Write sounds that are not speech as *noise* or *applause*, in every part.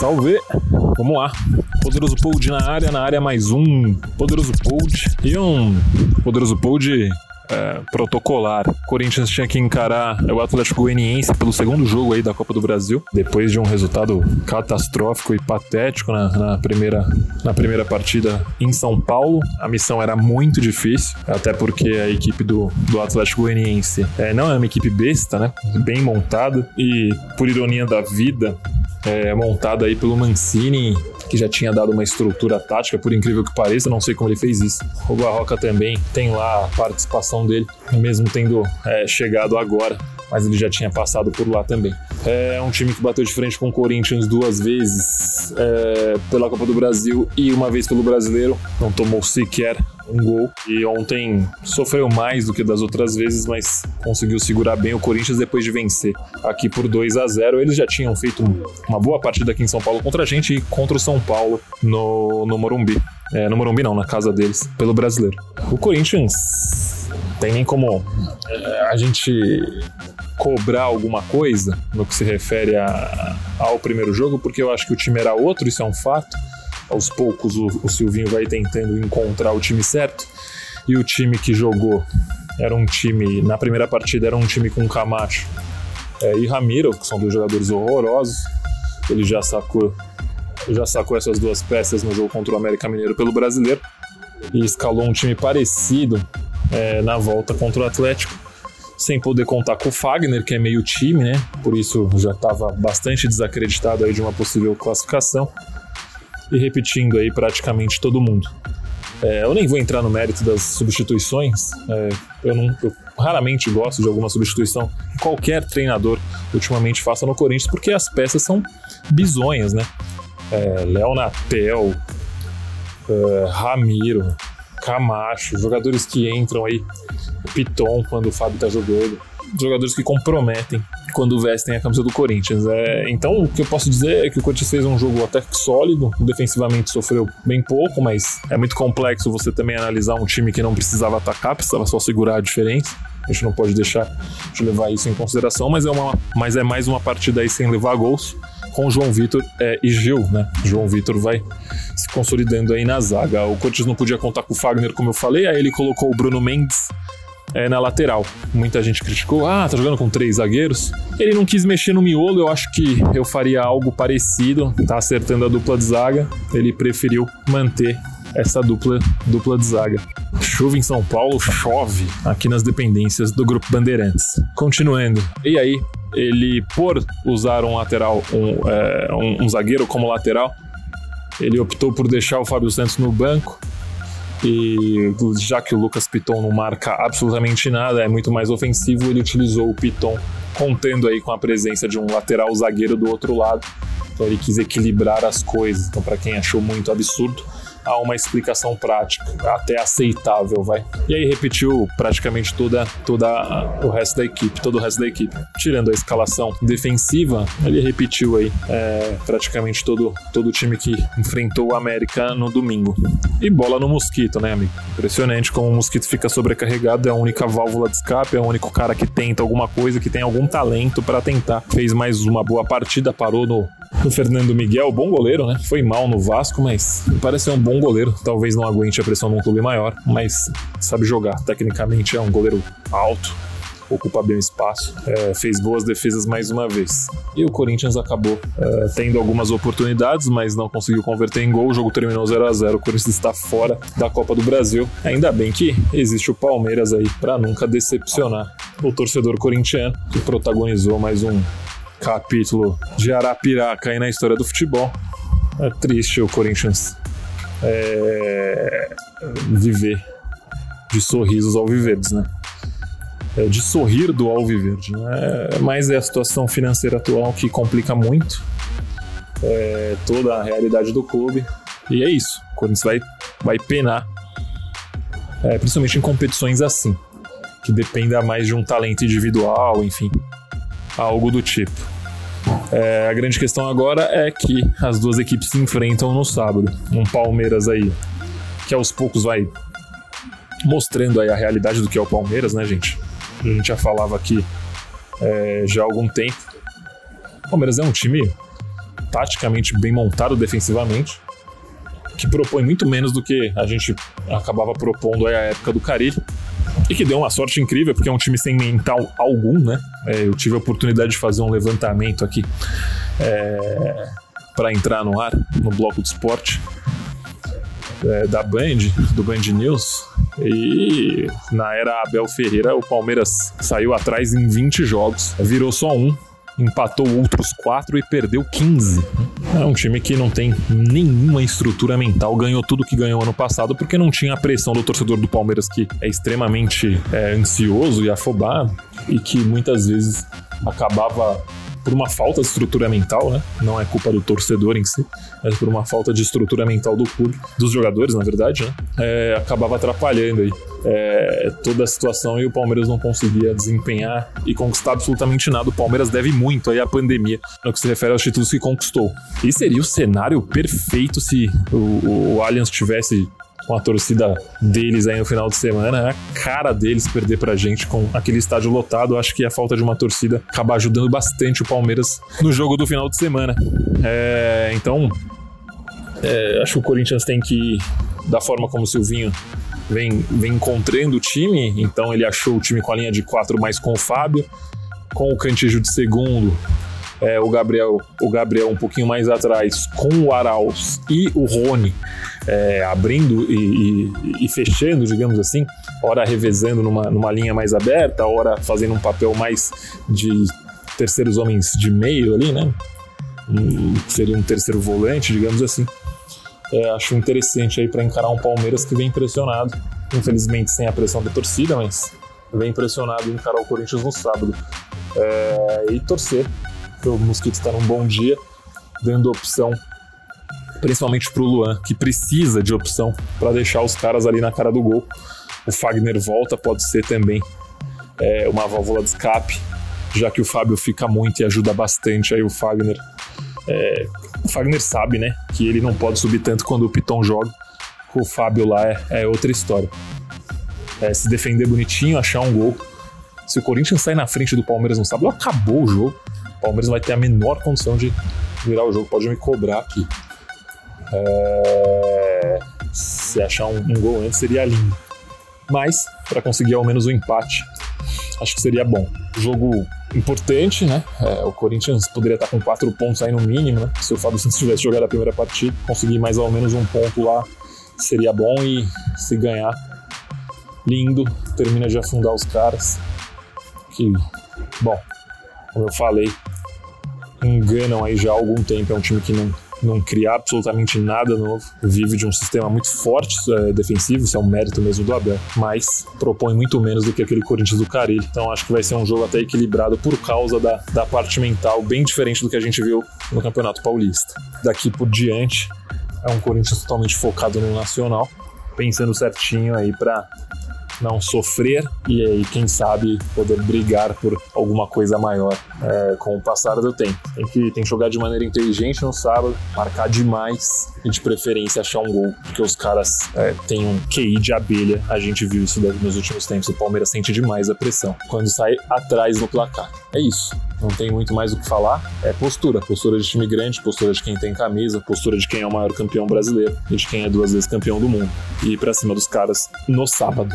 Salve! Vamos lá. Poderoso Pold na área, na área mais um Poderoso Pold. E um Poderoso Pold é, protocolar. O Corinthians tinha que encarar o Atlético Goianiense pelo segundo jogo aí da Copa do Brasil, depois de um resultado catastrófico e patético na, na, primeira, na primeira partida em São Paulo. A missão era muito difícil, até porque a equipe do, do Atlético Goianiense é, não é uma equipe besta, né? Bem montada e, por ironia da vida, é, montada aí pelo Mancini, que já tinha dado uma estrutura tática, por incrível que pareça, não sei como ele fez isso. O Barroca também tem lá a participação dele, mesmo tendo é, chegado agora mas ele já tinha passado por lá também. É um time que bateu de frente com o Corinthians duas vezes é, pela Copa do Brasil e uma vez pelo Brasileiro, não tomou sequer um gol. E ontem sofreu mais do que das outras vezes, mas conseguiu segurar bem o Corinthians depois de vencer aqui por 2 a 0 Eles já tinham feito uma boa partida aqui em São Paulo contra a gente e contra o São Paulo no, no Morumbi. É, no Morumbi não, na casa deles, pelo brasileiro. O Corinthians tem nem como é, a gente cobrar alguma coisa no que se refere a, ao primeiro jogo, porque eu acho que o time era outro, isso é um fato aos poucos o, o Silvinho vai tentando encontrar o time certo. E o time que jogou era um time, na primeira partida, era um time com Camacho é, e Ramiro, que são dois jogadores horrorosos. Ele já sacou, já sacou essas duas peças no jogo contra o América Mineiro pelo brasileiro e escalou um time parecido é, na volta contra o Atlético, sem poder contar com o Fagner, que é meio time, né? Por isso já estava bastante desacreditado aí de uma possível classificação e repetindo aí praticamente todo mundo. É, eu nem vou entrar no mérito das substituições, é, eu, não, eu raramente gosto de alguma substituição que qualquer treinador ultimamente faça no Corinthians, porque as peças são bizonhas, né? É, Léo Natel, é, Ramiro, Camacho, jogadores que entram aí, Piton quando o Fábio tá jogando, jogadores que comprometem quando vestem a camisa do Corinthians. É, então, o que eu posso dizer é que o Corinthians fez um jogo até sólido, defensivamente sofreu bem pouco, mas é muito complexo você também analisar um time que não precisava atacar, precisava só segurar a diferença. A gente não pode deixar de levar isso em consideração, mas é, uma, mas é mais uma partida aí sem levar gols com João Vitor é, e Gil, né? João Vitor vai se consolidando aí na zaga. O Corinthians não podia contar com o Fagner, como eu falei, aí ele colocou o Bruno Mendes é, na lateral. Muita gente criticou, ah, tá jogando com três zagueiros. Ele não quis mexer no miolo, eu acho que eu faria algo parecido, tá acertando a dupla de zaga. Ele preferiu manter essa dupla, dupla de zaga. Chuva em São Paulo, chove aqui nas dependências do Grupo Bandeirantes. Continuando. E aí, ele, por usar um lateral, um, é, um, um zagueiro como lateral, ele optou por deixar o Fábio Santos no banco e já que o Lucas Piton não marca absolutamente nada, é muito mais ofensivo, ele utilizou o Piton contendo aí com a presença de um lateral zagueiro do outro lado. Então ele quis equilibrar as coisas. Então para quem achou muito absurdo, a uma explicação prática, até aceitável, vai. E aí repetiu praticamente toda, toda o resto da equipe, todo o resto da equipe. Tirando a escalação defensiva, ele repetiu aí é, praticamente todo, todo o time que enfrentou o América no domingo. E bola no Mosquito, né, amigo? Impressionante como o Mosquito fica sobrecarregado, é a única válvula de escape, é o único cara que tenta alguma coisa, que tem algum talento para tentar. Fez mais uma boa partida, parou no, no *laughs* Fernando Miguel, bom goleiro, né? Foi mal no Vasco, mas parece ser um bom goleiro. Talvez não aguente a pressão num clube maior, mas sabe jogar. Tecnicamente é um goleiro alto, ocupa bem o espaço, é, fez boas defesas mais uma vez. E o Corinthians acabou é, tendo algumas oportunidades, mas não conseguiu converter em gol. O jogo terminou 0 a 0 O Corinthians está fora da Copa do Brasil. Ainda bem que existe o Palmeiras aí para nunca decepcionar o torcedor corintiano, que protagonizou mais um capítulo de Arapiraca aí na história do futebol. É triste o Corinthians é, viver de sorrisos alviverdes, né? É, de sorrir do alviverde, né? Mas é a situação financeira atual que complica muito é, toda a realidade do clube. E é isso. O Corinthians vai, vai penar, é, principalmente em competições assim, que dependa mais de um talento individual, enfim algo do tipo. É, a grande questão agora é que as duas equipes se enfrentam no sábado. Um Palmeiras aí que aos poucos vai mostrando aí a realidade do que é o Palmeiras, né, gente? A gente já falava aqui é, já há algum tempo. O Palmeiras é um time taticamente bem montado defensivamente, que propõe muito menos do que a gente acabava propondo aí época do Carilho. E que deu uma sorte incrível, porque é um time sem mental algum, né? É, eu tive a oportunidade de fazer um levantamento aqui é, para entrar no ar, no bloco de esporte é, da Band, do Band News. E na era Abel Ferreira, o Palmeiras saiu atrás em 20 jogos, virou só um, empatou outros quatro e perdeu 15. É um time que não tem nenhuma estrutura mental, ganhou tudo que ganhou ano passado porque não tinha a pressão do torcedor do Palmeiras que é extremamente é, ansioso e afobado e que muitas vezes acabava por uma falta de estrutura mental, né? Não é culpa do torcedor em si, mas por uma falta de estrutura mental do clube, dos jogadores, na verdade, né? É, acabava atrapalhando aí é, toda a situação e o Palmeiras não conseguia desempenhar e conquistar absolutamente nada. O Palmeiras deve muito aí à pandemia no que se refere aos títulos que conquistou. E seria o cenário perfeito se o, o Allianz tivesse com a torcida deles aí no final de semana. É a cara deles perder pra gente com aquele estádio lotado. Acho que a falta de uma torcida acaba ajudando bastante o Palmeiras no jogo do final de semana. É, então, é, acho que o Corinthians tem que, da forma como o Silvinho vem, vem encontrando o time, então ele achou o time com a linha de quatro mais com o Fábio, com o Cantijo de segundo, é, o Gabriel o Gabriel um pouquinho mais atrás com o Arauz e o Rony é, abrindo e, e, e, fechando, digamos assim, hora revezando numa, numa linha mais aberta, hora fazendo um papel mais de terceiros homens de meio ali, né? Um, seria um terceiro volante, digamos assim. É, acho interessante aí para encarar um Palmeiras que vem pressionado, infelizmente sem a pressão da torcida, mas vem pressionado encarar o Corinthians no sábado. É, e torcer o Mosquito está num bom dia, dando opção principalmente para o Luan, que precisa de opção para deixar os caras ali na cara do gol. O Fagner volta, pode ser também é, uma válvula de escape, já que o Fábio fica muito e ajuda bastante aí o Fagner. É, Fagner sabe, né, que ele não pode subir tanto quando o Piton joga. O Fábio lá é, é outra história. É, se defender bonitinho, achar um gol. Se o Corinthians sair na frente do Palmeiras no sábado, acabou o jogo. O Palmeiras vai ter a menor condição de virar o jogo. Pode me cobrar aqui. É... Se achar um, um, gol antes seria lindo. Mas, para conseguir ao menos um empate, acho que seria bom. Jogo importante, né? É, o Corinthians poderia estar com quatro pontos aí no mínimo, né? Se o Fábio Santos tivesse jogado a primeira partida, conseguir mais ou menos um ponto lá seria bom e se ganhar, lindo, termina de afundar os caras. Que, bom, como eu falei, enganam aí já há algum tempo. É um time que não, não cria absolutamente nada novo, vive de um sistema muito forte é, defensivo, isso é um mérito mesmo do Abel, mas propõe muito menos do que aquele Corinthians do Carilho. Então acho que vai ser um jogo até equilibrado por causa da, da parte mental, bem diferente do que a gente viu no Campeonato Paulista. Daqui por diante, é um Corinthians totalmente focado no Nacional, pensando certinho aí para não sofrer e aí, quem sabe, poder brigar por alguma coisa maior é, com o passar do tempo. Tem que, tem que jogar de maneira inteligente no sábado, marcar demais e de preferência achar um gol, porque os caras é, têm um QI de abelha. A gente viu isso nos últimos tempos. O Palmeiras sente demais a pressão quando sai atrás no placar. É isso. Não tem muito mais o que falar. É postura. Postura de time grande, postura de quem tem camisa, postura de quem é o maior campeão brasileiro e de quem é duas vezes campeão do mundo. E ir pra cima dos caras no sábado.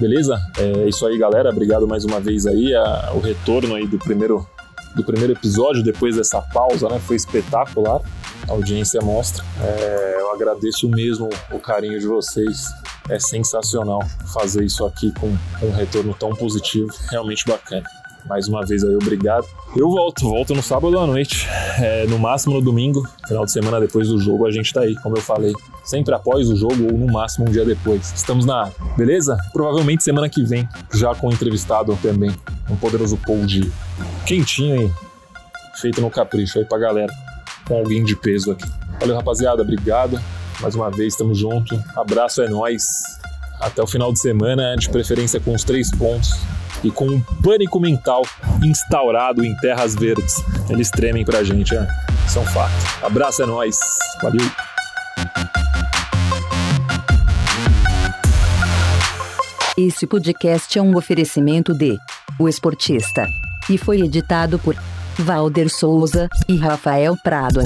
Beleza? É isso aí, galera. Obrigado mais uma vez aí. A, o retorno aí do primeiro, do primeiro episódio, depois dessa pausa, né? Foi espetacular. A audiência mostra. É, eu agradeço mesmo o carinho de vocês. É sensacional fazer isso aqui com um retorno tão positivo. Realmente bacana. Mais uma vez aí, obrigado. Eu volto, volto no sábado à noite. É, no máximo no domingo, final de semana depois do jogo, a gente tá aí, como eu falei. Sempre após o jogo ou no máximo um dia depois. Estamos na área, beleza? Provavelmente semana que vem, já com um entrevistado também. Um poderoso Paul de quentinho aí, feito no capricho aí pra galera. Com alguém de peso aqui. Valeu, rapaziada. Obrigado. Mais uma vez, tamo junto. Abraço, é nóis. Até o final de semana, de preferência com os três pontos e com um pânico mental instaurado em terras verdes. Eles tremem pra gente, é, são fato. Abraço, é nóis. Valeu. Esse podcast é um oferecimento de O Esportista e foi editado por Valder Souza e Rafael Prado.